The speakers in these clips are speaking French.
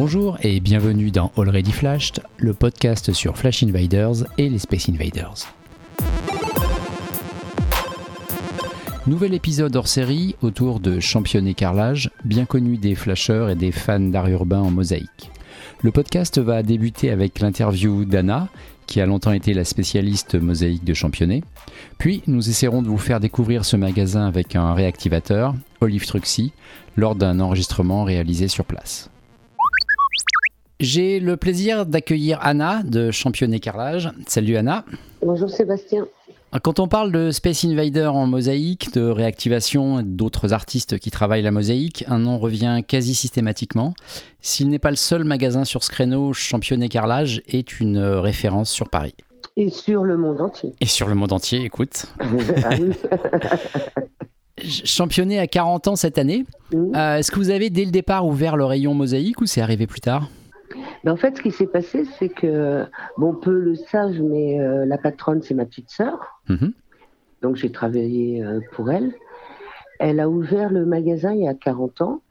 Bonjour et bienvenue dans Already Flashed, le podcast sur Flash Invaders et les Space Invaders. Nouvel épisode hors série autour de Championnet Carrelage, bien connu des flasheurs et des fans d'art urbain en mosaïque. Le podcast va débuter avec l'interview d'Anna, qui a longtemps été la spécialiste mosaïque de Championnet. Puis nous essaierons de vous faire découvrir ce magasin avec un réactivateur, Olive Truxy, lors d'un enregistrement réalisé sur place. J'ai le plaisir d'accueillir Anna de Championnet Carrelage. Salut Anna. Bonjour Sébastien. Quand on parle de Space Invader en mosaïque, de réactivation et d'autres artistes qui travaillent la mosaïque, un nom revient quasi systématiquement. S'il n'est pas le seul magasin sur ce créneau, Championnet Carrelage est une référence sur Paris. Et sur le monde entier. Et sur le monde entier, écoute. Championnet à 40 ans cette année. Euh, Est-ce que vous avez dès le départ ouvert le rayon mosaïque ou c'est arrivé plus tard? Mais en fait, ce qui s'est passé, c'est que, bon, peu le savent, mais euh, la patronne, c'est ma petite sœur. Mhm. Donc, j'ai travaillé euh, pour elle. Elle a ouvert le magasin il y a 40 ans.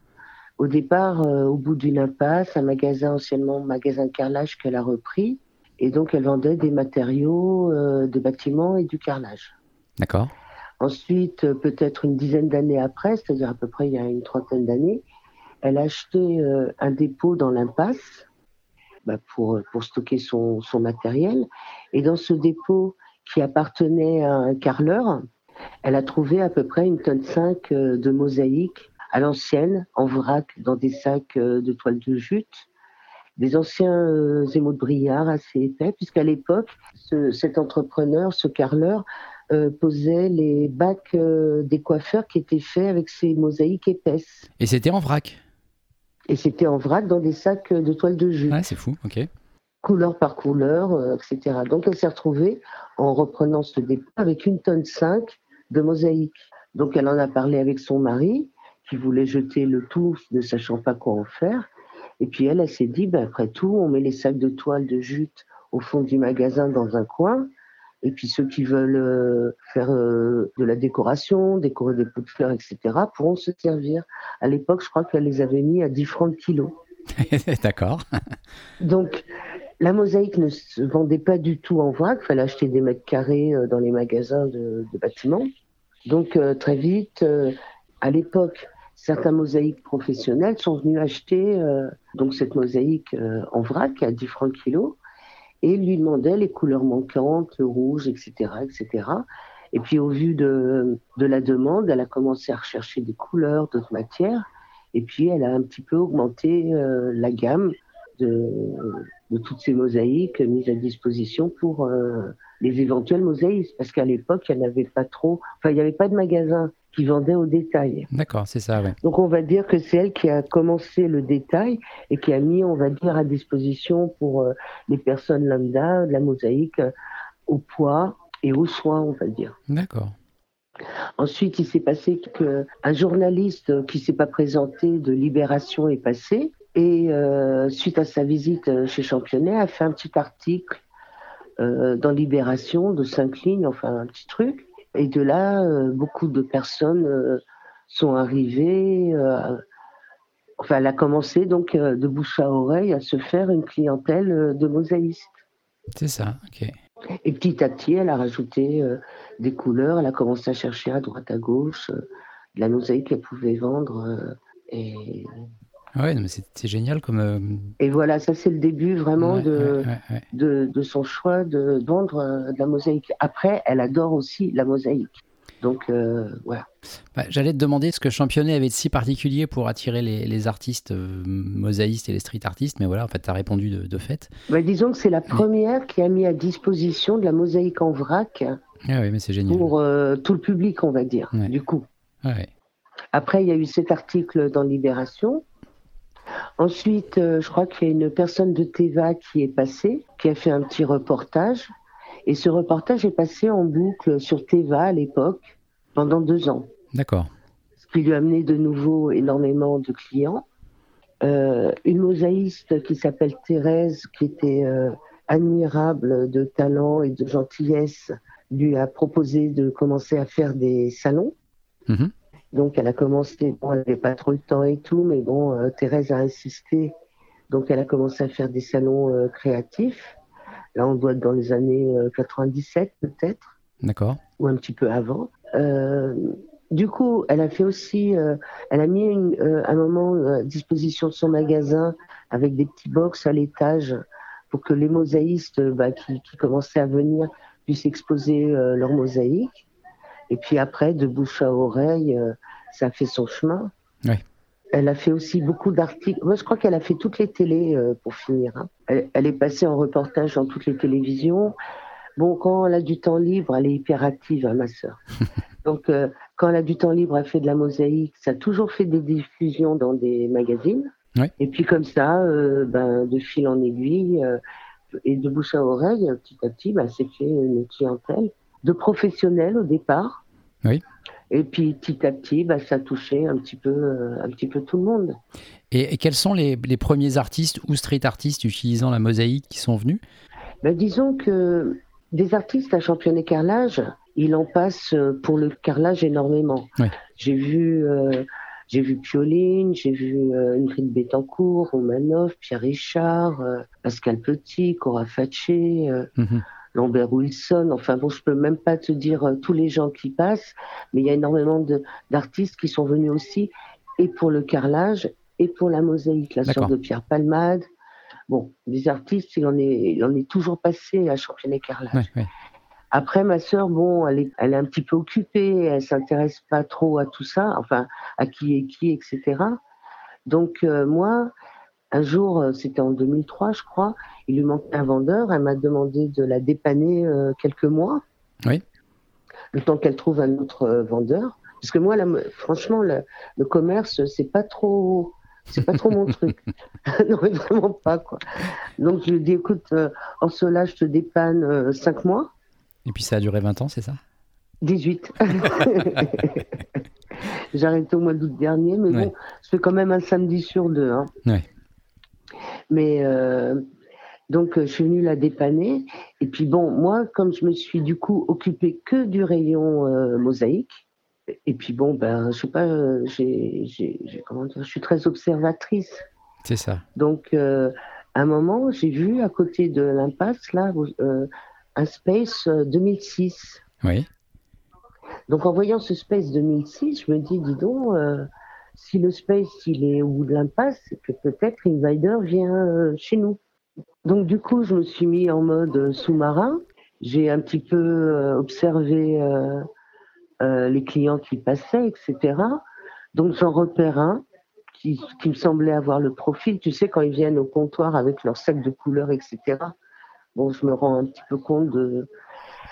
Au départ, euh, au bout d'une impasse, un magasin anciennement magasin de carrelage qu'elle a repris. Et donc, elle vendait des matériaux de bâtiments et du carrelage. D'accord. Ensuite, peut-être une dizaine d'années après, c'est-à-dire à peu près il y a une trentaine d'années, elle a acheté un dépôt dans l'impasse bah, pour, pour stocker son, matériel. Et dans ce dépôt qui appartenait à un carreleur, elle a trouvé à peu près une tonne 5 euh, de mosaïque à l'ancienne, en vrac, dans des sacs euh, de toile de jute, des anciens euh, émaux de brillard assez épais, puisqu'à l'époque, ce- cet entrepreneur, ce carreleur, euh, posait les bacs euh, des coiffeurs qui étaient faits avec ces mosaïques épaisses. Et c'était en vrac? Et c'était en vrac dans des sacs euh, de toile de jute, Ouais, c'est fou, ok. couleur par couleur, euh, etc. Donc elle s'est retrouvée, en reprenant ce dépôt, avec une tonne 5 de mosaïque. Donc elle en a parlé avec son mari, qui voulait jeter le tout, ne sachant pas quoi en faire. Et puis elle, elle s'est dit, ben, après tout, on met les sacs de toile de jute au fond du magasin dans un coin. Et puis ceux qui veulent euh, faire euh, de la décoration, décorer des pots de fleurs, etc., pourront se servir. À l'époque, je crois qu'elle les avait mis à 10 francs le kilo. D'accord. Donc, la mosaïque ne se vendait pas du tout en vrac. Il fallait acheter des mètres carrés euh, dans les magasins de, de bâtiments. Donc, très vite, à l'époque, certains mosaïques professionnels sont venus acheter euh, donc cette mosaïque euh, en vrac à 10 francs le kilo et lui demandaient les couleurs manquantes, le rouge, etc., etc. Et puis, au vu de, de la demande, elle a commencé à rechercher des couleurs, d'autres matières. Et puis, elle a un petit peu augmenté euh, la gamme de, de toutes ces mosaïques mises à disposition pour euh, les éventuels mosaïques. Parce qu'à l'époque, il n'y en avait pas trop. Enfin, il n'y avait pas de magasin qui vendait au détail. D'accord, c'est ça, ouais. Donc, on va dire que c'est elle qui a commencé le détail et qui a mis, on va dire, à disposition pour euh, les personnes lambda de la mosaïque euh, au poids et aux soins, on va dire. D'accord. Ensuite, il s'est passé qu'un journaliste qui s'est pas présenté de Libération est passé et euh, suite à sa visite euh, chez Championnet a fait un petit article euh, dans Libération de cinq lignes, enfin un petit truc. Et de là, euh, beaucoup de personnes euh, sont arrivées. enfin, elle a commencé donc de bouche à oreille à se faire une clientèle de mosaïstes. C'est ça, ok. Et petit à petit, elle a rajouté des couleurs. Elle a commencé à chercher à droite, à gauche, de la mosaïque qu'elle pouvait vendre. et, Ouais, mais c'est génial comme. euh, et voilà, ça c'est le début vraiment ouais, de, ouais, de, de son choix de vendre euh, de la mosaïque. Après, elle adore aussi la mosaïque. Donc euh, voilà. Bah, J'allais te demander ce que Championnet avait de si particulier pour attirer les, les artistes euh, mosaïstes et les street artistes, mais voilà, en fait, tu as répondu de, de fait. Bah, disons que c'est la première qui a mis à disposition de la mosaïque en vrac Ah oui, mais c'est génial. pour euh, tout le public, on va dire, Ouais. du coup. Ouais. Après, il y a eu cet article dans Libération. Ensuite, euh, je crois qu'il y a une personne de Teva qui est passée, qui a fait un petit reportage. Et ce reportage est passé en boucle sur Teva à l'époque pendant deux ans, D'accord. ce qui lui a amené de nouveau énormément de clients. Euh, une mosaïste qui s'appelle Thérèse, qui était euh, admirable de talent et de gentillesse, lui a proposé de commencer à faire des salons. Mhm. Donc elle a commencé, bon, elle n'avait pas trop le temps et tout, mais bon, euh, Thérèse a insisté Donc elle a commencé à faire des salons euh, créatifs. Là, on doit être dans les années 97 peut-être. D'accord. Ou un petit peu avant. du coup, elle a fait aussi, elle a mis une, un moment à disposition de son magasin avec des petits box à l'étage pour que les mosaïstes bah, qui, qui, commençaient à venir puissent exposer leurs mosaïques. Et puis après, de bouche à oreille, ça a fait son chemin. Ouais. Elle a fait aussi beaucoup d'articles. Moi, je crois qu'elle a fait toutes les télés euh, pour finir. Hein. Elle, est passée en reportage dans toutes les télévisions. Bon, quand elle a du temps libre, elle est hyperactive, hein, ma sœur. Donc, euh, quand elle a du temps libre, elle fait de la mosaïque. Ça a toujours fait des diffusions dans des magazines. Et puis comme ça, euh, ben, de fil en aiguille et de bouche à oreille, petit à petit, ben, c'est fait une clientèle de professionnels au départ. Oui. Et puis petit à petit, bah, ça touchait un petit peu, euh, un petit peu tout le monde. Et, quels sont les, premiers artistes ou street artistes utilisant la mosaïque qui sont venus? Bah, Disons que des artistes à championner carrelage, il en passe euh, pour le carrelage énormément. J'ai vu, euh, j'ai vu Pioline, j'ai vu Ingrid Betancourt, Romanov, Pierre Richard, Pascal Petit, Cora Fatché. Mhm. Lambert Wilson. Enfin bon, je peux même pas te dire euh, tous les gens qui passent, mais il y a énormément d'artistes qui sont venus aussi, et pour le carrelage, et pour la mosaïque, la sorte de Pierre Palmade. Bon, des artistes, il en est, il en est toujours passé à championner carrelage. Après, ma sœur, bon, elle est, elle est un petit peu occupée, elle s'intéresse pas trop à tout ça, enfin, à qui est qui, etc. Donc, euh, moi, un jour, euh, c'était en 2003, je crois, il lui manquait un vendeur. Elle m'a demandé de la dépanner euh, quelques mois. Oui. Le temps qu'elle trouve un autre euh, vendeur. Parce que moi, franchement, le, commerce, c'est pas trop, c'est pas trop mon truc. non, mais vraiment pas, quoi. Donc, je lui ai dit, écoute, en cela, je te dépanne cinq mois. Et puis, ça a duré 20 ans, c'est ça? 18. J'ai arrêté au mois d'août dernier, mais bon, je fais quand même un samedi sur deux. Hein. Ouais. Mais euh, donc, je suis venue la dépanner. Et puis bon, moi, comme je me suis du coup occupée que du rayon euh, mosaïque, et puis bon, ben, je sais pas, j'ai, comment dire, je suis très observatrice. C'est ça. Donc, euh, à un moment, j'ai vu à côté de l'impasse, là, un Space 2006. Oui. Donc, en voyant ce Space 2006, je me dis, dis donc, si le space il est au bout de l'impasse, c'est que peut-être Invader vient euh, chez nous. Donc du coup, je me suis mis en mode euh, sous-marin. J'ai un petit peu euh, observé les clients qui passaient, etc. Donc j'en repère un qui, me semblait avoir le profil. Tu sais, quand ils viennent au comptoir avec leur sac de couleurs, etc. Bon, je me rends un petit peu compte de,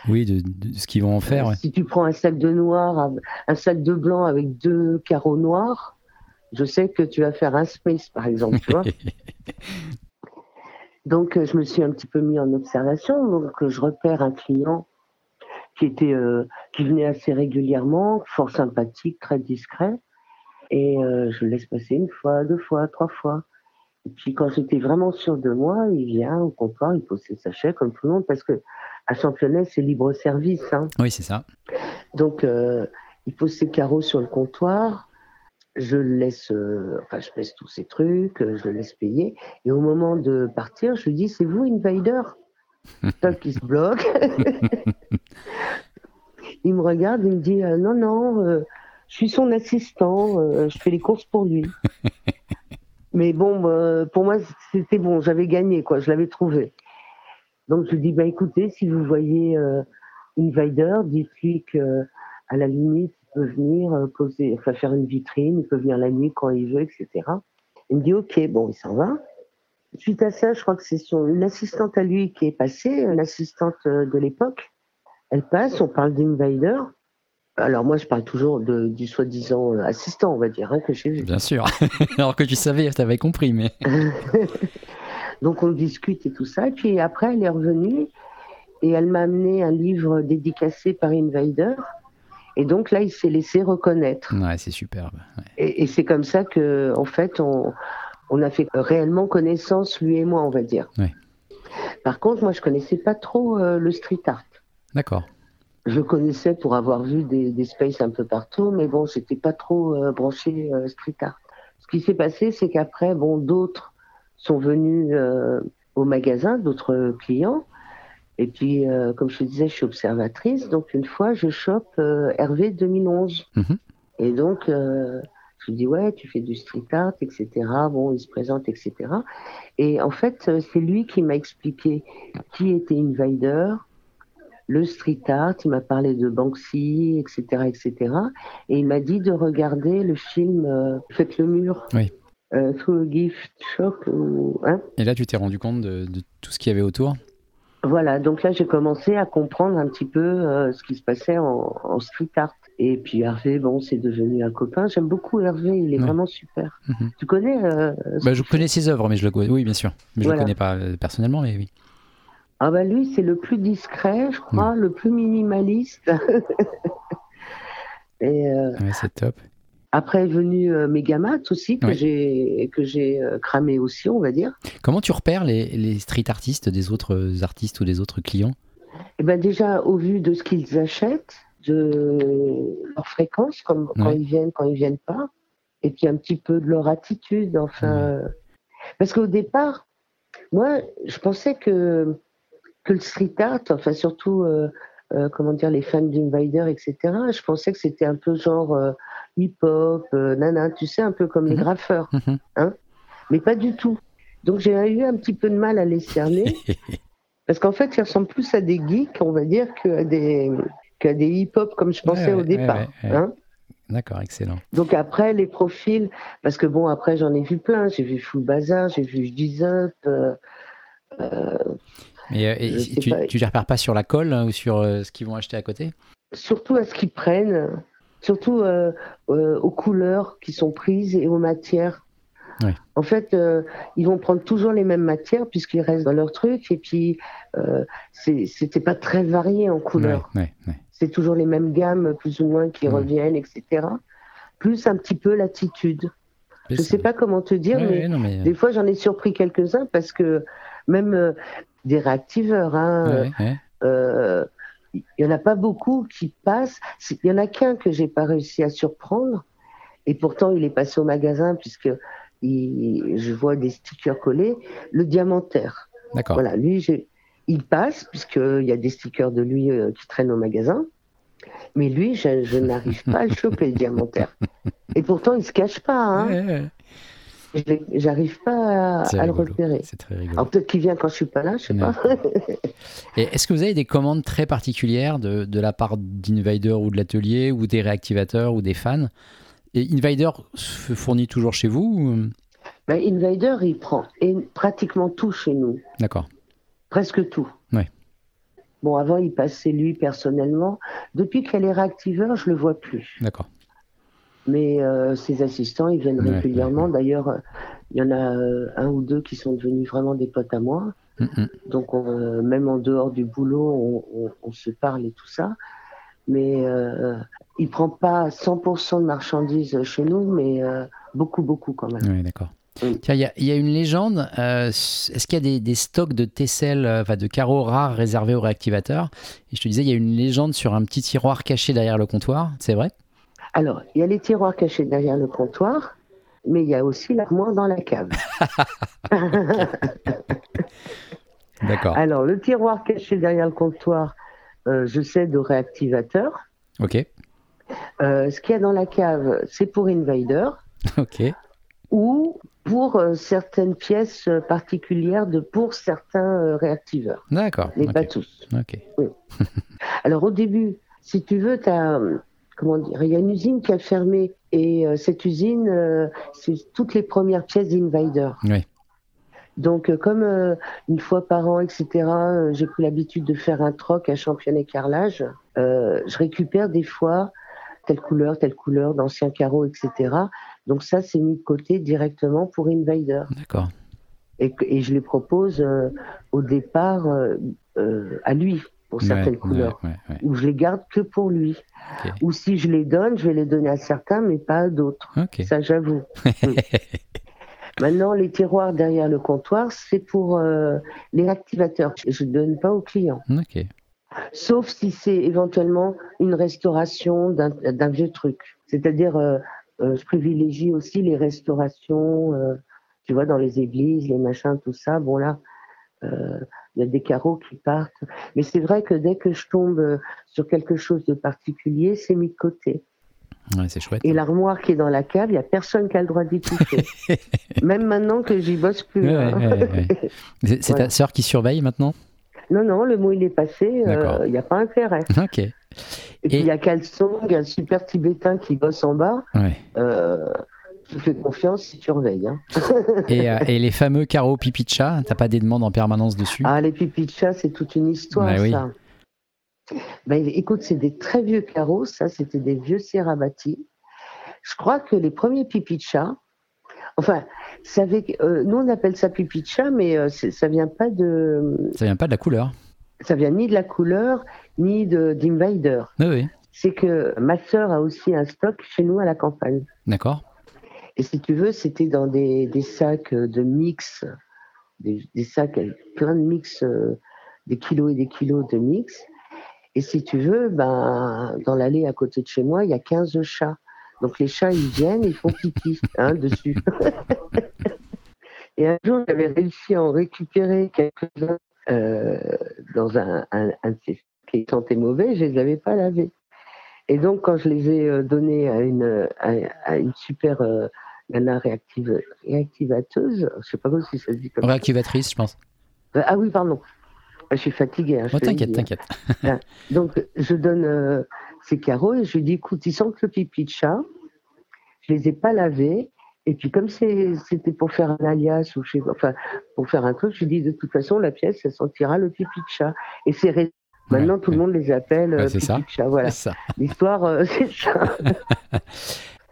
oui, de, ce qu'ils vont en faire. Si tu prends un sac de noir, un sac de blanc avec deux carreaux noirs, je sais que tu vas faire un space, par exemple, tu vois. donc, euh, je me suis un petit peu mis en observation. Donc, euh, je repère un client qui était, euh, qui venait assez régulièrement, fort sympathique, très discret. Et je le laisse passer une fois, deux fois, trois fois. Et puis quand j'étais vraiment sûr de moi, il vient au comptoir, il pose ses sachets comme tout le monde, parce que à Championnet, c'est libre service. Hein. Oui, c'est ça. Donc, il pose ses carreaux sur le comptoir, je le laisse, euh, enfin, je pèse tous ces trucs, euh, je le laisse payer. Et au moment de partir, je lui dis, c'est vous, Invader Top qui se bloque. il me regarde, il me dit, euh, non, non, je suis son assistant, je fais les courses pour lui. Mais bon, pour moi, c'était bon, j'avais gagné, quoi, je l'avais trouvé. Donc je lui dis, bah écoutez, si vous voyez Invader, dites-lui que à la limite, peut venir euh, poser, enfin faire une vitrine, il peut venir la nuit quand il veut, etc. Il me dit ok, bon, il s'en va. Suite à ça, je crois que c'est son, une assistante à lui qui est passée, une assistante euh, de l'époque. Elle passe, on parle d'Invader. Alors moi, je parle toujours de, du soi-disant euh, assistant, on va dire, hein, que j'ai vu. Bien sûr. Alors que tu savais, tu avais compris, mais... Donc on discute et tout ça. Et puis après, elle est revenue et elle m'a amené un livre dédicacé par Invader et donc là, il s'est laissé reconnaître. Ouais, c'est superbe. Et, c'est comme ça que, en fait, on, on, a fait réellement connaissance, lui et moi, on va dire. Ouais. Par contre, moi, je connaissais pas trop euh, le street art. D'accord. Je connaissais pour avoir vu des, des spaces un peu partout, mais bon, j'étais pas trop euh, branché euh, street art. Ce qui s'est passé, c'est qu'après, bon, d'autres sont venus au magasin, d'autres clients. Et puis, comme je te disais, je suis observatrice. Donc, une fois, je chope Hervé 2011. Mhm. Et donc, je lui dis, ouais, tu fais du street art, etc. Bon, il se présente, etc. Et en fait, c'est lui qui m'a expliqué qui était Invader, le street art, il m'a parlé de Banksy, etc., etc. Et il m'a dit de regarder le film euh, Faites le mur. Oui. Euh, Through a Gift Shop. Hein Et là, tu t'es rendu compte de, tout ce qu'il y avait autour? Voilà, donc là, j'ai commencé à comprendre un petit peu euh, ce qui se passait en, street art. Et puis Hervé, bon, c'est devenu un copain. J'aime beaucoup Hervé, il est vraiment super. Mhm. Tu connais bah, Je connais ses œuvres, mais je le connais. Oui, bien sûr. Mais je ne le connais pas personnellement, mais oui. Ah bah lui, c'est le plus discret, je crois, le plus minimaliste. Et euh, c'est top. Après est venu euh, aussi, que j'ai que j'ai euh, cramé aussi, on va dire. Comment tu repères les, les, street artistes des autres artistes ou des autres clients? Eh ben déjà au vu de ce qu'ils achètent, de leur fréquence, comme quand ils viennent, quand ils viennent pas, et puis un petit peu de leur attitude, enfin. Parce qu'au départ, moi, je pensais que que le street art, enfin surtout, euh, euh, comment dire, les fans d'Invader, etc. Je pensais que c'était un peu genre euh, hip-hop, nana, tu sais, un peu comme les mhm. graffeurs, mhm. hein mais pas du tout. Donc j'ai eu un petit peu de mal à les cerner, parce qu'en fait, ils ressemblent plus à des geeks, on va dire, qu'à des, hip-hop comme je pensais au départ. hein D'accord, excellent. Donc après, les profils, parce que bon, après j'en ai vu plein, j'ai vu Full Bazar, j'ai vu Je Up, et, euh, tu, ne les repères pas sur la colle hein, ou sur euh, ce qu'ils vont acheter à côté? Surtout à ce qu'ils prennent, surtout euh, aux couleurs qui sont prises et aux matières. En fait, ils vont prendre toujours les mêmes matières puisqu'ils restent dans leur truc et puis c'était pas très varié en couleurs. c'est toujours les mêmes gammes plus ou moins qui reviennent, etc. Plus un petit peu l'attitude. Je sais pas comment te dire, mais, mais, des fois j'en ai surpris quelques-uns parce que même des réactiveurs. Hein. Il n'y en a pas beaucoup qui passent. Il y en a qu'un que j'ai pas réussi à surprendre. Et pourtant, il est passé au magasin puisque je vois des stickers collés. Le diamantaire. D'accord. Voilà, lui, il passe puisqu'il y a des stickers de lui euh, qui traînent au magasin. Mais lui, je, n'arrive pas à le choper, le diamantaire. Et pourtant, il se cache pas. Hein j'arrive pas à, le repérer. C'est très rigolo. Alors peut-être qu'il vient quand je suis pas là, je sais pas. Et est-ce que vous avez des commandes très particulières de, de la part d'Invader ou de l'atelier ou des réactivateurs ou des fans? Et Invader se fournit toujours chez vous ben, Invader, il prend pratiquement tout chez nous. D'accord. Presque tout. Ouais. Bon, avant, il passait lui personnellement. Depuis qu'elle est réactiveur, je le vois plus. D'accord mais euh, ses assistants, ils viennent régulièrement. D'ailleurs, il y en a euh, un ou deux qui sont devenus vraiment des potes à moi. Donc, euh, même en dehors du boulot, on, se parle et tout ça. Mais il prend pas 100% de marchandises chez nous, mais beaucoup, beaucoup quand même. Oui, d'accord. Il y, a une légende. Est-ce qu'il y a des, stocks de tesselles, enfin de carreaux rares réservés aux réactivateurs? Et je te disais, il y a une légende sur un petit tiroir caché derrière le comptoir. C'est vrai? Alors, il y a les tiroirs cachés derrière le comptoir, mais il y a aussi l'armoire dans la cave. D'accord. Alors, le tiroir caché derrière le comptoir, euh, je sais de réactivateur. Ok. Euh, ce qu'il y a dans la cave, c'est pour Invader. Ok. Ou pour euh, certaines pièces particulières de pour certains réactiveurs. D'accord. Mais pas tous. Ok. Alors au début, si tu veux, tu as comment dire, il y a une usine qui a fermé et euh, cette usine, euh, c'est toutes les premières pièces d'Invader. Oui. Donc, euh, comme une fois par an, etc., j'ai pris l'habitude de faire un troc à championnet carrelage, je récupère des fois telle couleur, telle couleur, d'anciens carreaux, etc. Donc ça, c'est mis de côté directement pour Invader. D'accord. Et, et, je les propose au départ à lui pour certaines couleurs, ou je les garde que pour lui. Ou si je les donne, je vais les donner à certains, mais pas à d'autres. Ça, j'avoue. Maintenant, les tiroirs derrière le comptoir, c'est pour euh, les activateurs. Je ne donne pas aux clients. Sauf si c'est éventuellement une restauration d'un vieux truc. C'est-à-dire, euh, euh, je privilégie aussi les restaurations tu vois, dans les églises, les machins, tout ça. Bon là, il y a des carreaux qui partent. Mais c'est vrai que dès que je tombe sur quelque chose de particulier, c'est mis de côté. Ouais, c'est chouette. Et l'armoire qui est dans la cave, il n'y a personne qui a le droit d'y toucher. Même maintenant que j'y bosse plus. Ouais, hein. ouais. C'est ta sœur qui surveille maintenant? Non, non, le mot il est passé, D'accord. euh, il n'y a pas intérêt. Ok. Et, puis il y a il a le super tibétain qui bosse en bas. Euh, je fais confiance si tu surveilles. Hein. Et, euh, et les fameux carreaux pipi de chat, t'as pas des demandes en permanence dessus? Ah, les de chat, c'est toute une histoire, Bah oui. ça. Ben, écoute, c'est des très vieux carreaux, ça, c'était des vieux Serabati. Je crois que les premiers de chat, enfin, ça euh, nous on appelle ça pipi de chat, mais euh, ça vient pas de, Ça vient pas de la couleur ça vient ni de la couleur, ni de d'Invader. Oui, oui. C'est que ma sœur a aussi un stock chez nous à la campagne. D'accord. Et si tu veux, c'était dans des, sacs de mix, des, sacs avec plein de mix, euh, des kilos et des kilos de mix. Et si tu veux, ben, dans l'allée à côté de chez moi, il y a 15 chats. Donc les chats, ils viennent, ils font pipi hein, dessus. et un jour, j'avais réussi à en récupérer quelques-uns euh, dans un, un, un de ces qui sentaient mauvais, je les avais pas lavés. Et donc, quand je les ai euh, donnés à une, super euh, nana réactive, réactivateuse, je sais pas si ça se dit comme ça. Réactivatrice, je pense. Euh, Ah oui, pardon. Je suis fatiguée. hein, Oh, t'inquiète, hein. t'inquiète. Donc, je donne euh, ces carreaux et je lui dis, écoute, ils sentent le pipi de chat. Je les ai pas lavés. Et puis, comme c'était pour faire un alias ou je sais enfin, pour faire un truc, je lui dis, de toute façon, la pièce, ça sentira le pipi de chat. Et c'est Maintenant, Ouais, tout le monde les appelle Ouais, euh, c'est pipi ça. de chat. Voilà. C'est ça. L'histoire, c'est ça.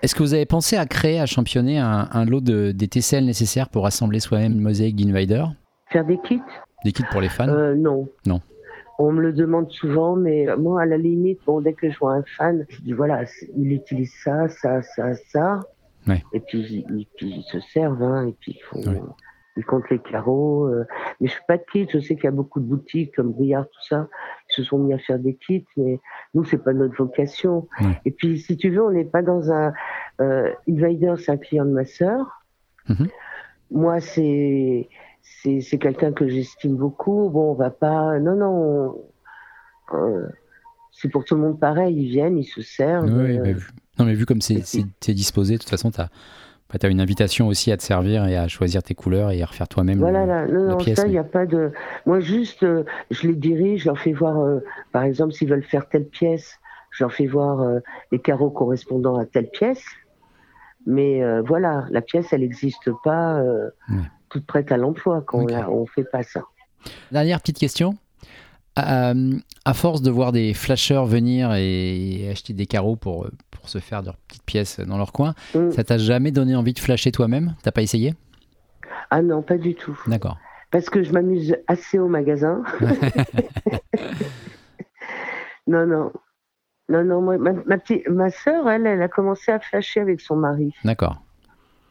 Est-ce que vous avez pensé à créer, à championner un, un lot de, des TCL nécessaires pour assembler soi-même une mosaïque d'Invader Faire des kits Des kits pour les fans Euh, non. Non. On me le demande souvent, mais moi, à la limite, bon, dès que je vois un fan, je dis voilà, il utilise ça, ça, ça, ça. Ouais. Et puis, ils, se servent, hein, et puis ils font. Ouais. Ils comptent les carreaux. euh, mais je fais pas de kits. Je sais qu'il y a beaucoup de boutiques comme Briard, tout ça, qui se sont mis à faire des kits, mais nous, c'est pas notre vocation. Et puis, si tu veux, on n'est pas dans un. Euh, Invader, c'est un client de ma sœur. Mhm. Moi, c'est c'est c'est quelqu'un que j'estime beaucoup. Bon, on va pas. Non, non. on- euh, c'est pour tout le monde pareil. Ils viennent, ils se servent. Oui, euh, mais vu, non, mais vu comme c'est disposé, de toute façon, tu as, une invitation aussi à te servir et à choisir tes couleurs et à refaire toi-même. Voilà, le- là, non, la non, pièce, ça, il mais- n'y a pas de. Moi, juste, euh, je les dirige, je leur fais voir, euh, par exemple, s'ils veulent faire telle pièce, je leur fais voir euh, les carreaux correspondant à telle pièce. Mais euh, voilà, la pièce, elle n'existe pas euh, Ouais. toute prête à l'emploi quand on la- on fait pas ça. Dernière petite question. Euh, à force de voir des flasheurs venir et acheter des carreaux pour, pour se faire leurs petites pièces dans leur coin, Mm. ça t'a jamais donné envie de flasher toi-même? T'as pas essayé? Ah non, pas du tout. D'accord. Parce que je m'amuse assez au magasin. non, non. Non, non, moi, ma, ma, petite, ma soeur, elle, elle a commencé à flasher avec son mari. D'accord.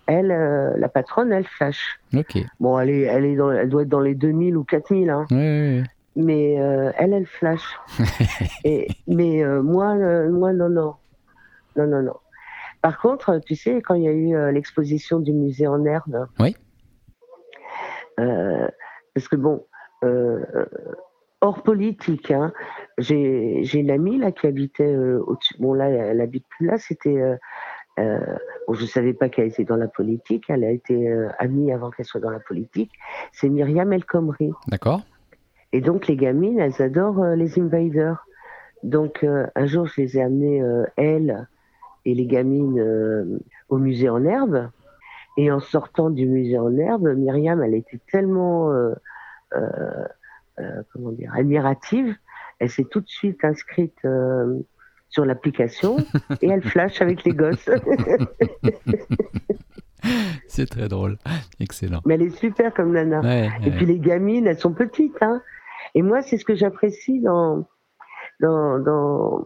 Elle, euh, la patronne, elle flash. Ok. Bon, elle, est, elle, est dans, elle doit être dans les 2000 ou 4000, hein. Oui, oui, oui. Mais euh, elle, elle flash. Et, mais euh, moi, euh, moi, non, non. Non, non, non. Par contre, tu sais, quand il y a eu euh, l'exposition du musée en herbe, Oui. euh, parce que bon, euh, hors politique, hein, j'ai j'ai une amie là qui habitait euh, au-dessus. Bon, là, elle habite plus là, c'était. Euh, bon, je savais pas qu'elle était dans la politique, elle a été euh, amie avant qu'elle soit dans la politique. C'est Myriam El Khomri. D'accord. Et donc, les gamines, elles adorent euh, les invaders. Donc, euh, un jour, je les ai amenées, euh, elles et les gamines, au musée en herbe. Et en sortant du musée en herbe, Myriam, elle était tellement, comment dire, admirative. Elle s'est tout de suite inscrite sur l'application et elle flash avec les gosses. C'est très drôle. Excellent. Mais elle est super comme nana. Ouais, Et ouais. puis les gamines, elles sont petites. Hein. Et moi, c'est ce que j'apprécie dans, dans, dans,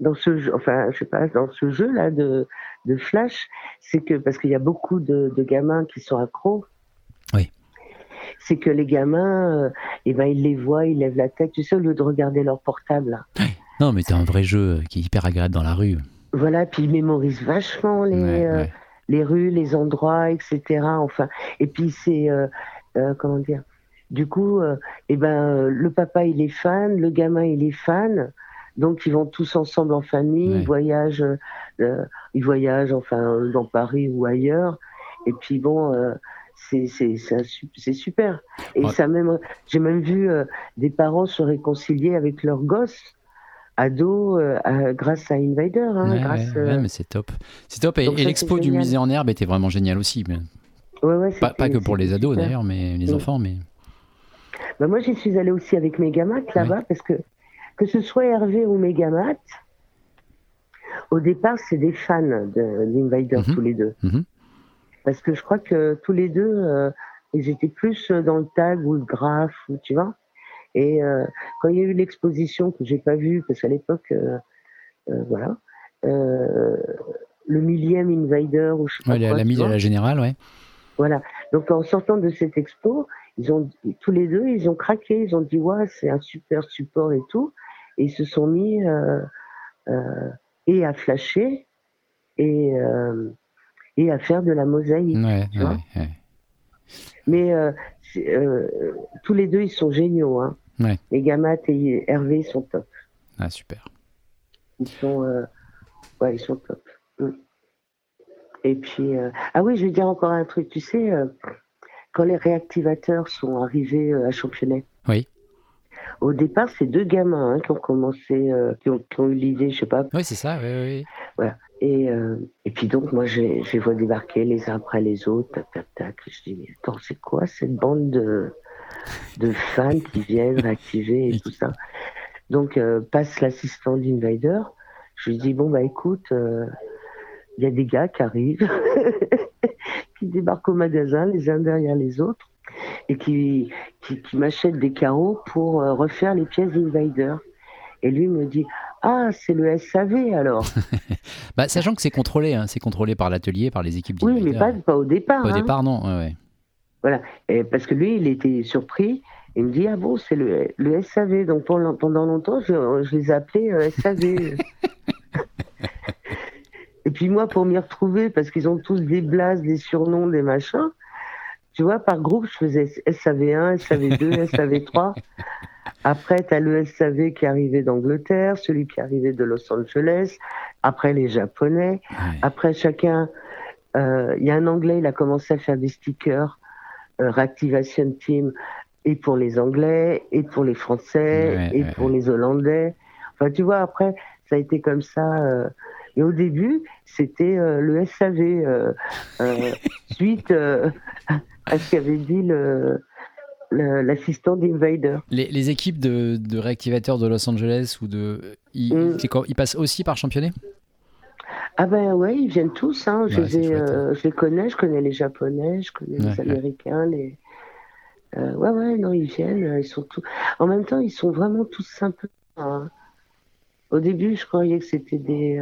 dans ce jeu, enfin, je sais pas, dans ce jeu-là de, de Flash, c'est que, parce qu'il y a beaucoup de, de gamins qui sont accros. Oui. C'est que les gamins, euh, eh ben, ils les voient, ils lèvent la tête, tu sais, au lieu de regarder leur portable. Non, mais t'as un vrai jeu qui est hyper agréable dans la rue. Voilà, puis ils mémorisent vachement les, Ouais, euh, ouais. les rues, les endroits, etc. Enfin, et puis c'est comment dire. Du coup, eh ben, le papa il est fan, le gamin il est fan. Donc ils vont tous ensemble en famille, ils voyagent, ils voyagent enfin dans Paris ou ailleurs. Et puis bon, c'est c'est super. Et ça même, j'ai même vu des parents se réconcilier avec leurs gosses ado euh, grâce à Invader. Hein, ouais, grâce, ouais, mais c'est top. C'est top. Et, l'expo du musée en herbe était vraiment génial aussi. Mais... Pas, pas, que pour les ados d'ailleurs, mais les enfants. Mais... Bah, moi, j'y suis allée aussi avec Megamat là-bas parce que que ce soit Hervé ou Megamat, au départ, c'est des fans de, mhm. tous les deux. Mhm. Parce que je crois que tous les deux, euh, ils étaient plus dans le tag ou le graphe, tu vois. Et euh, quand il y a eu l'exposition que j'ai pas vue, parce qu'à l'époque, euh, voilà, le millième Invader ou je sais pas la, la, la générale, ouais. Voilà. Donc en sortant de cette expo, ils ont tous les deux, ils ont craqué, ils ont dit ouais, c'est un super support et tout, et ils se sont mis et à flasher et et à faire de la mosaïque. Ouais, ouais, Mais tous les deux, ils sont géniaux. Hein. Et Gamat et Hervé sont top. Ah, super. Ils sont, euh, ouais, ils sont top. Mm. Et puis, euh, ah oui, je vais dire encore un truc. Tu sais, euh, quand les réactivateurs sont arrivés à Championnet. Oui. Au départ, c'est deux gamins hein, qui ont commencé, qui ont, eu l'idée, je sais pas. Oui, c'est ça, oui, oui. Voilà. Et, et puis donc, moi, je les vois débarquer les uns après les autres, tac, tac, tac. Je dis, mais attends, c'est quoi cette bande de, de fans qui viennent réactiver et tout ça? Donc, euh, passe l'assistant d'Invader. Je lui dis, bon, bah écoute, il y a des gars qui arrivent, qui débarquent au magasin, les uns derrière les autres, et qui, qui, m'achètent des carreaux pour euh, refaire les pièces d'Invader. Et lui me dit, ah, c'est le SAV alors. bah, sachant que c'est contrôlé, hein, c'est contrôlé par l'atelier, par les équipes Oui, mais pas, pas, au départ. Au hein. départ, non. Ouais, voilà. Et parce que lui, il était surpris. Il me dit, ah bon, c'est le, le, SAV. Donc pendant, longtemps, je, les appelais euh, SAV. Et puis moi, pour m'y retrouver, parce qu'ils ont tous des blases, des surnoms, des machins, tu vois, par groupe, je faisais SAV1, SAV2, SAV3. Après, tu as le SAV qui arrivait d'Angleterre, celui qui arrivait de Los Angeles, après les Japonais. Après, chacun, euh, il y a un Anglais, il a commencé à faire des stickers euh, Reactivation Team et pour les Anglais, et pour les Français, et pour les Hollandais. Enfin, tu vois, après, ça a été comme ça. Euh, et au début, c'était euh, le SAV, suite à ce qu'avait dit le, l'assistant d'Invader. Les, les, équipes de, de, réactivateurs de Los Angeles ou de, ils, mm. ils passent aussi par championnet? Ah ben ouais, ils viennent tous. Hein. Je, les euh, je, les connais, je connais les Japonais, je connais les Américains, les. Euh, ouais ouais, non, ils viennent, euh, ils sont tous. En même temps, ils sont vraiment tous sympas. Hein. Au début, je croyais que c'était des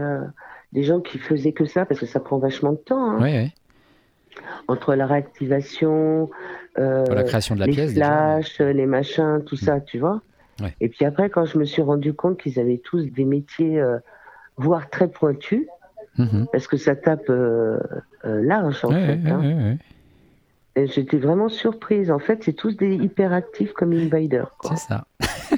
des gens qui faisaient que ça parce que ça prend vachement de temps. Hein. Ouais, Entre la réactivation, la création de la les pièce, flashs, les machins, tout ça, tu vois. Et puis après, quand je me suis rendu compte qu'ils avaient tous des métiers, voire très pointus, Mhm. parce que ça tape euh, euh, large en fait. Hein. Et j'étais vraiment surprise. En fait, c'est tous des hyperactifs comme Invader. C'est ça.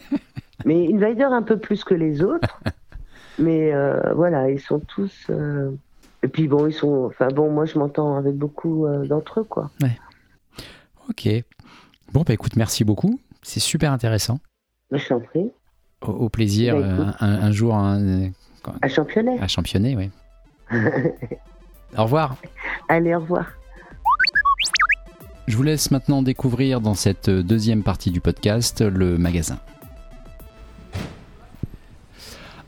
mais Invader un peu plus que les autres. mais euh, voilà, ils sont tous. Et puis bon, ils sont. Enfin bon, moi je m'entends avec beaucoup d'entre eux, quoi. Ouais. Ok. Bon, bah écoute, merci beaucoup. C'est super intéressant. Je t'en prie. Au, plaisir, bah, un, jour. Un, à championner. À championner, oui au revoir. Allez, au revoir. Je vous laisse maintenant découvrir dans cette deuxième partie du podcast le magasin.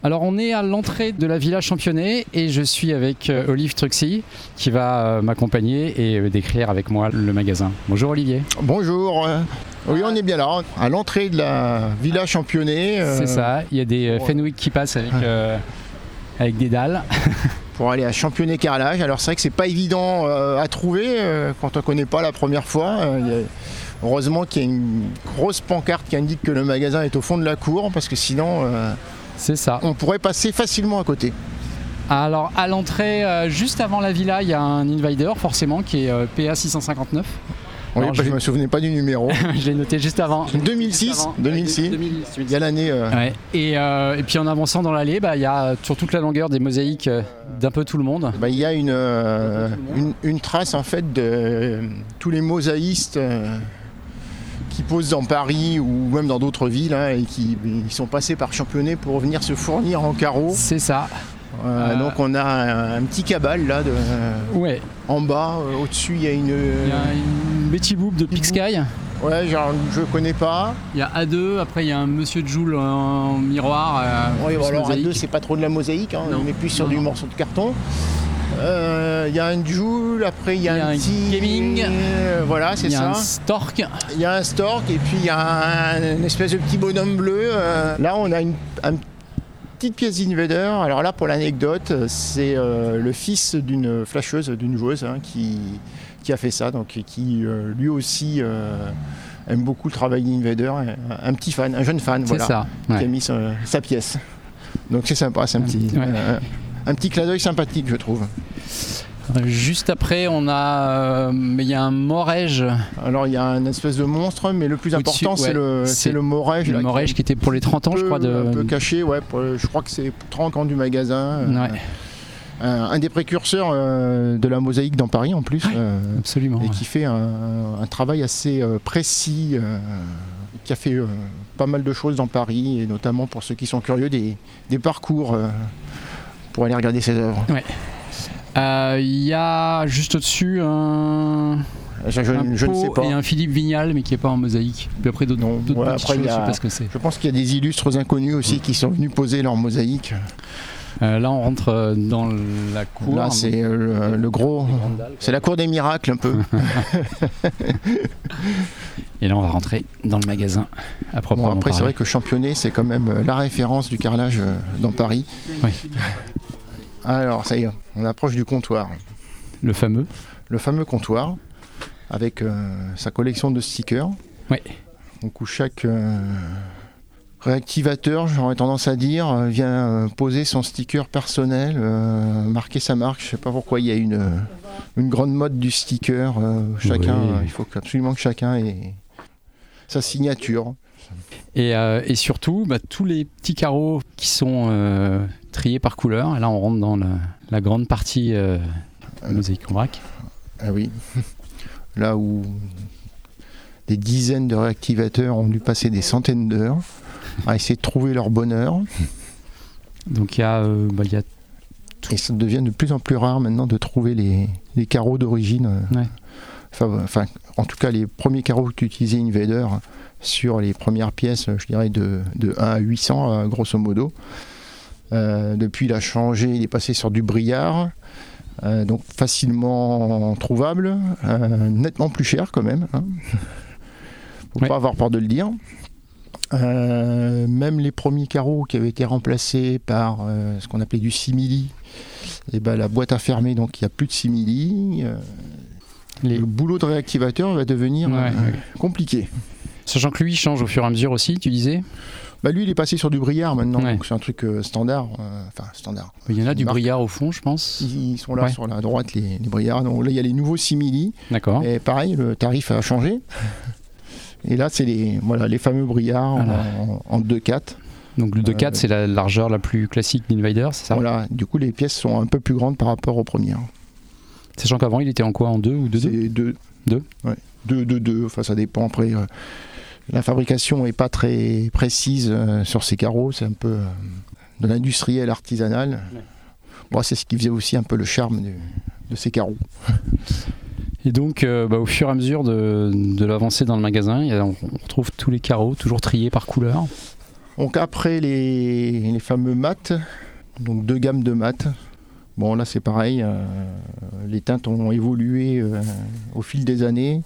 Alors on est à l'entrée de la Villa Championnet et je suis avec euh, Olive Truxy qui va euh, m'accompagner et euh, décrire avec moi le magasin. Bonjour Olivier. Bonjour. Oui, on est bien là, à l'entrée de la Villa Championnet. C'est ça, il y a des Fenwick qui passent avec, avec des dalles. pour aller à Championnet Carrelage. Alors c'est vrai que c'est pas évident euh, à trouver euh, quand on connaît pas la première fois. Euh, heureusement qu'il y a une grosse pancarte qui indique que le magasin est au fond de la cour parce que sinon c'est ça. On pourrait passer facilement à côté. Alors à l'entrée, euh, juste avant la villa, il y a un Invader forcément qui est euh, PA 659. Oui, Alors, bah, je je me souvenais pas du numéro. je l'ai noté juste avant. 2006, Juste avant. 2006. 2006. Il y a l'année. euh, Ouais. Et, et puis en avançant dans l'allée, bah, il y a sur toute la longueur des mosaïques d'un peu tout le monde. bah, il y a une, une, une trace en fait de tous les mosaïstes qui posent dans Paris ou même dans d'autres villes hein, et qui ils sont passés par Championnet pour venir se fournir en carreaux. C'est ça. Euh, Euh, Donc on a un, un petit cabal là de, Ouais. en bas. euh, Au-dessus il y a une. Il y a une Betty Boop de Sky. Ouais, genre, je connais pas. Il y a A2. Après, il y a un Monsieur Joule en miroir. Oui, bon, alors à mosaïque. deux, c'est pas trop de la mosaïque, hein, on est plus sur Non, du morceau de carton. Euh, Il y a un Joule, après il y a, Il y a un petit. gaming. euh, voilà, c'est Il y a ça. un Stork. Il y a un stork et puis il y a un, une espèce de petit bonhomme bleu. euh. Là, on a une, un petite pièce d'Invader. Alors là, pour l'anecdote, c'est euh, le fils d'une flasheuse, d'une joueuse hein, qui, qui a fait ça, donc qui euh, lui aussi euh, aime beaucoup le travail d'Invader. Un, petit fan, un jeune fan, voilà, ça. qui a mis sa, sa pièce. Donc c'est sympa, c'est un, Un petit, petit- ouais. Un petit clin d'œil sympathique, je trouve. Euh, Juste après, on a, euh, mais il y a un Morège, Alors il y a un espèce de monstre, mais le plus important, c'est ouais, le, c'est le morège. le Morège qui était pour les 30 ans, je crois. De... Un peu caché, ouais. pour- je crois que c'est 30 ans du magasin. euh, un, un des précurseurs euh, de la mosaïque dans Paris en plus. euh, absolument. et qui fait un, un travail assez précis, qui a fait pas mal de choses dans Paris, et notamment pour ceux qui sont curieux des, des parcours pour aller regarder ses œuvres. Euh, Il y a juste au-dessus un, Je, je- un je ne sais pas. et un Philippe Vignal, mais qui n'est pas en mosaïque. Puis après d'autres ouais, choses, a- je sais pas ce que c'est. Je pense qu'il y a des illustres inconnus aussi qui sont venus poser leur mosaïque. Euh, là, on rentre euh, dans la cour. Là, c'est euh, le, le gros. C'est la cour des miracles un peu. Et là, on va rentrer dans le magasin à proprement Bon, après, c'est vrai que Championnet, c'est quand même la référence du carrelage dans Paris. Oui. Alors, ça y est, on approche du comptoir. Le fameux. Le fameux comptoir, avec euh, sa collection de stickers. Ouais. Donc, où chaque réactivateur, j'aurais tendance à dire, euh, vient euh, poser son sticker personnel, euh, marquer sa marque. Je sais pas pourquoi il y a une, une grande mode du sticker. euh, chacun, Oui. il faut absolument que chacun ait sa signature. Et, euh, et surtout, bah, tous les petits carreaux qui sont triés par couleur. Et là, on rentre dans la, la grande partie mosaïque en vrac. Ah oui. Là où des dizaines de réactivateurs ont dû passer des centaines d'heures à essayer de trouver leur bonheur. Donc, il y, a, euh, bah, y a Et ça devient de plus en plus rare maintenant de trouver les, les carreaux d'origine. euh, Ouais. Enfin, enfin, en tout cas, les premiers carreaux qu'utilisait Invader sur les premières pièces, je dirais de, de 1 à 800, euh, grosso modo. Euh, depuis, il a changé, il est passé sur du brillard. euh, donc facilement trouvable, euh, nettement plus cher quand même. Hein. Faut Ouais. pas avoir peur de le dire. Euh, même les premiers carreaux qui avaient été remplacés par euh, ce qu'on appelait du simili, et ben la boîte a fermé donc il n'y a plus de simili. euh, les... le boulot de réactivateur va devenir Ouais, compliqué. Sachant que lui, il change au fur et à mesure aussi, tu disais? Bah lui il est passé sur du brillard maintenant, Ouais. donc c'est un truc euh, standard. euh, Enfin standard. Il y en a du Marque. brillard au fond, je pense. Ils sont là Ouais. sur la droite les, les brillards. Donc là il y a les nouveaux simili. D'accord. Et pareil, le tarif a changé. Et là, c'est les, voilà, les fameux brillards en- Voilà. en, en 2-4. Donc le 2.4, Euh, c'est la largeur la plus classique d'Invader, c'est ça? Voilà. Du coup, les pièces sont un peu plus grandes par rapport aux premières. Sachant qu'avant, il était en quoi? En 2 ou 2 C'est 2. Deux? 2, 2, 2. Enfin, ça dépend. Après, euh, la fabrication n'est pas très précise euh, sur ces carreaux. C'est un peu euh, de l'industriel artisanal. Ouais. Bon, c'est ce qui faisait aussi un peu le charme du- de ces carreaux. Et donc, euh, bah, au fur et à mesure de, de l'avancée dans le magasin, il y a- on, on retrouve tous les carreaux, toujours triés par couleur. Donc après les, les fameux mats, donc deux gammes de mats. Bon là c'est pareil, euh, les teintes ont évolué euh, au fil des années.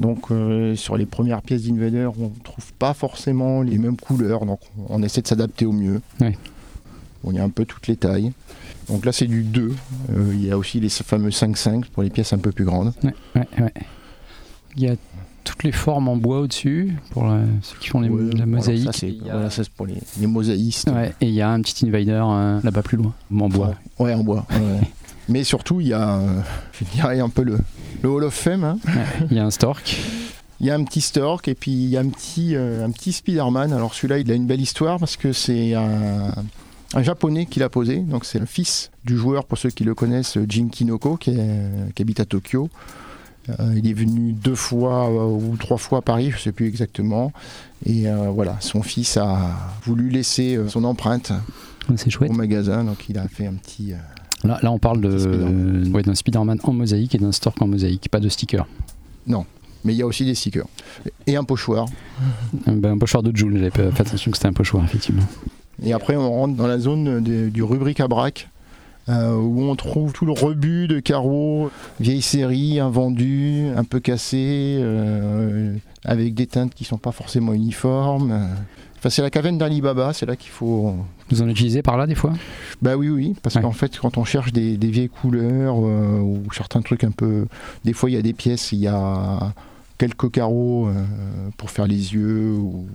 Donc euh, sur les premières pièces d'Invader, on ne trouve pas forcément les mêmes couleurs, donc on essaie de s'adapter au mieux. Bon, il y a un peu toutes les tailles. Donc là c'est du 2. Euh, il y a aussi les fameux 5-5 pour les pièces un peu plus grandes. Ouais, ouais, ouais. Il y a toutes les formes en bois au-dessus pour la- ceux qui font les, Ouais, la mosaïque. ça, c'est a- voilà, pour les, les mosaïstes. Ouais, et il y a un petit invader euh, là-bas plus loin, en bois. Ouais, en bois. Mais surtout, il y a, euh, je dirais un peu le, le Hall of Fame. hein. Il y a un stork. Il y a un petit Stork et puis il y a un petit, euh, un petit Spider-Man. Alors celui-là, il a une belle histoire parce que c'est un, un japonais qui l'a posé. Donc c'est le fils du joueur, pour ceux qui le connaissent, Jin Kinoko, qui, est- qui habite à Tokyo. Euh, il est venu deux fois euh, ou trois fois à Paris, je ne sais plus exactement. Et euh, voilà, son fils a voulu laisser son empreinte chouette. au magasin, donc il a fait un petit. Là, là, on parle Spider-Man. ouais, d'un Spider-Man en mosaïque et d'un stork en mosaïque, pas de sticker. Mais il y a aussi des stickers et un pochoir. Un, ben, un pochoir de Joule, j'avais pas fait attention que c'était un pochoir, effectivement. Et après, on rentre dans la zone de- du rubrique à braque, euh, où on trouve tout le rebut de carreaux, vieilles séries, invendus, un peu cassés, euh, avec des teintes qui sont pas forcément uniformes. Enfin, c'est la caverne d'Alibaba, c'est là qu'il faut. Vous en utilisez par là des fois? Bah oui, oui, parce Ouais. qu'en fait, quand on cherche des, des vieilles couleurs euh, ou certains trucs un peu. Des fois, il y a des pièces, il y a quelques carreaux pour faire les yeux ou,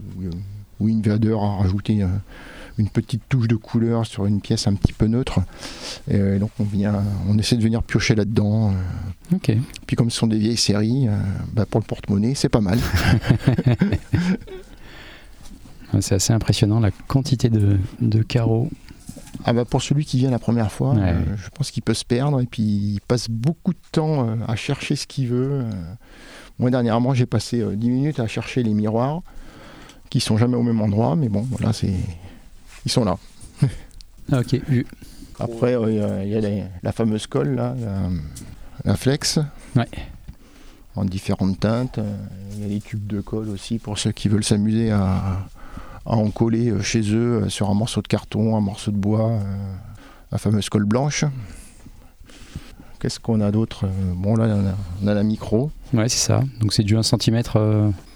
ou Invader a rajouté euh, une petite touche de couleur sur une pièce un petit peu neutre. Et euh, donc, on, vient, on essaie de venir piocher là-dedans. euh. Ok. Puis, comme ce sont des vieilles séries, euh, bah, pour le porte-monnaie, c'est pas mal. C'est assez impressionnant la quantité de, de carreaux. Ah bah pour celui qui vient la première fois, Ouais. euh, je pense qu'il peut se perdre et puis il passe beaucoup de temps euh, à chercher ce qu'il veut. euh. Moi dernièrement j'ai passé euh, 10 minutes à chercher les miroirs qui sont jamais au même endroit, mais bon voilà c'est ils sont là. Ah, ok, vu. Après euh, il y a- il y a, les- la fameuse colle là, la, la flex. Ouais. En différentes teintes. euh, Il y a les tubes de colle aussi pour ceux qui veulent s'amuser à, à en coller euh, chez eux sur un morceau de carton, un morceau de bois, euh, la fameuse colle blanche. Qu'est-ce qu'on a d'autre? Bon là on a, on a la micro. Ouais, c'est ça. Donc c'est du 1 cm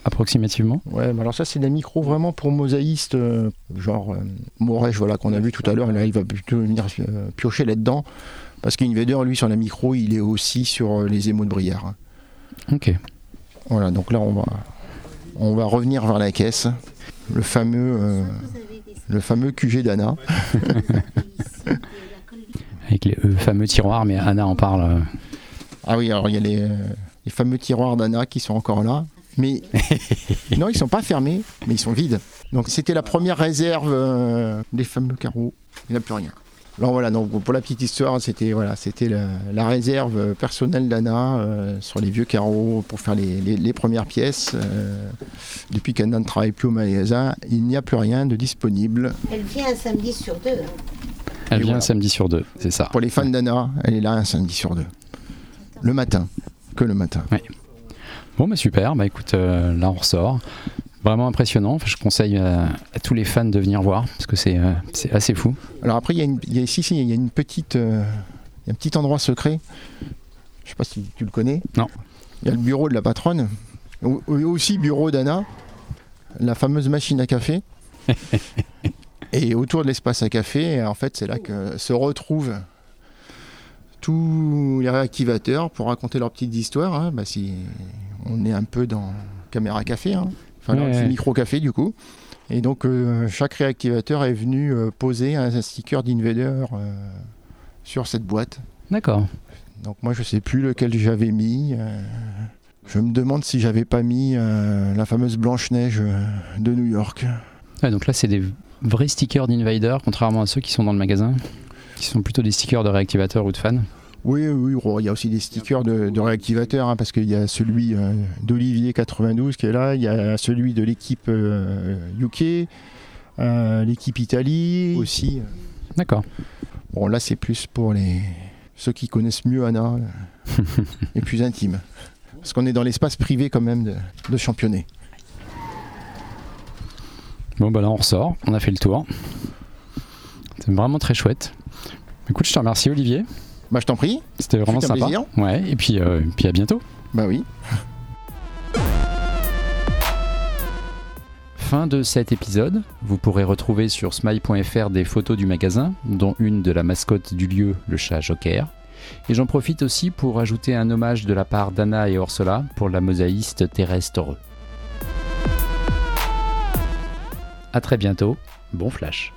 approximativement. Ouais, mais alors ça c'est la micro vraiment pour mosaïstes, euh, genre euh, Morèche, voilà qu'on a vu tout à l'heure. Là il va plutôt venir euh, piocher là-dedans parce qu'Invader lui sur la micro il est aussi sur euh, les émaux de Brière. hein. Ok. Voilà, donc là on va, on va revenir vers la caisse, le fameux, euh, le fameux QG d'Anna. Avec les euh, fameux tiroirs, mais Anna en parle. euh. Ah oui, alors il y a les, euh, les fameux tiroirs d'Anna qui sont encore là, mais non, ils sont pas fermés, mais ils sont vides. Donc c'était la première réserve euh, des fameux carreaux. Il n'y a plus rien. Alors voilà, donc pour la petite histoire, c'était voilà, c'était la, la réserve personnelle d'Anna euh, sur les vieux carreaux pour faire les, les- les premières pièces. Euh, depuis qu'Anna ne travaille plus au magasin, il n'y a plus rien de disponible. Elle vient un samedi sur deux. hein. Elle Et vient voilà. un samedi sur deux, c'est ça. Pour les fans d'Anna, elle est là un samedi sur deux. Le matin, que le matin. Bon, bah super. Bah écoute, euh, là on ressort. Vraiment impressionnant. Enfin, je conseille euh, à tous les fans de venir voir parce que c'est euh, assez fou. Alors après, il y a une, il y a, ici, il y a une petite, il y a un petit endroit secret. Je sais pas si tu le connais. Non. Il y a le bureau de la patronne, ou- ou aussi bureau d'Anna, la fameuse machine à café. Et autour de l'espace à café, en fait, c'est là que se retrouvent tous les réactivateurs pour raconter leur petite histoire. hein. Bah, si on est un peu dans caméra café, hein. enfin non, Ouais, micro café du coup. Et donc euh, chaque réactivateur est venu euh, poser un, sticker d'Invader euh, sur cette boîte. D'accord. Donc moi je sais plus lequel j'avais mis. je me demande si j'avais pas mis la fameuse Blanche-Neige euh, de New York. Ouais, donc là, c'est des vrais stickers d'Invader, contrairement à ceux qui sont dans le magasin, qui sont plutôt des stickers de réactivateurs ou de fans. Oui, oui, oh, il y a aussi des stickers de, de réactivateurs, hein, parce qu'il y a celui euh, d'Olivier 92 qui est là, il y a celui de l'équipe euh, UK, euh, l'équipe Italie aussi. D'accord. Bon, là, c'est plus pour les ceux qui connaissent mieux Anna, euh, et plus intime. Parce qu'on est dans l'espace privé quand même de, de championner. Bon, bah là, on ressort. On a fait le tour. C'est vraiment très chouette. Écoute, je te remercie, Olivier. Bah, je t'en prie. C'était vraiment sympa. plaisir. Ouais, et puis, euh, puis à bientôt. Bah oui. Fin de cet épisode. Vous pourrez retrouver sur smile.fr des photos du magasin, dont une de la mascotte du lieu, le chat Joker. Et j'en profite aussi pour ajouter un hommage de la part d'Anna et Ursula pour la mosaïste Thérèse Torreux. A très bientôt, bon flash